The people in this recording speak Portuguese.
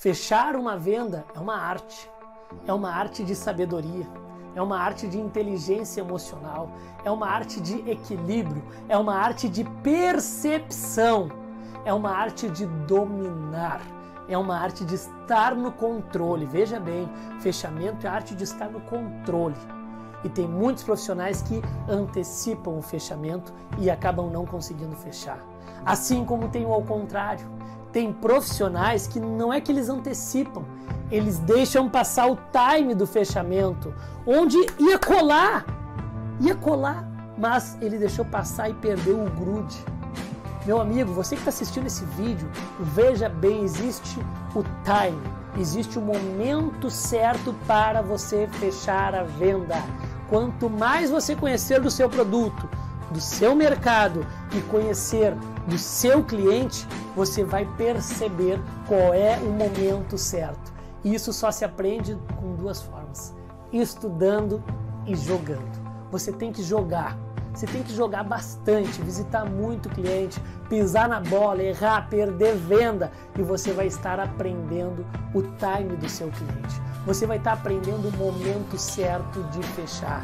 Fechar uma venda é uma arte, é uma arte de sabedoria, é uma arte de inteligência emocional, é uma arte de equilíbrio, é uma arte de percepção, é uma arte de dominar, é uma arte de estar no controle. Veja bem, fechamento é arte de estar no controle. E tem muitos profissionais que antecipam o fechamento e acabam não conseguindo fechar. Assim como tem o ao contrário tem profissionais que não é que eles antecipam, eles deixam passar o time do fechamento, onde ia colar, ia colar, mas ele deixou passar e perdeu o grude. Meu amigo, você que está assistindo esse vídeo, veja bem, existe o time, existe o momento certo para você fechar a venda. Quanto mais você conhecer do seu produto, do seu mercado e conhecer do seu cliente, você vai perceber qual é o momento certo. E isso só se aprende com duas formas: estudando e jogando. Você tem que jogar. Você tem que jogar bastante, visitar muito cliente, pisar na bola, errar, perder venda e você vai estar aprendendo o time do seu cliente. Você vai estar aprendendo o momento certo de fechar.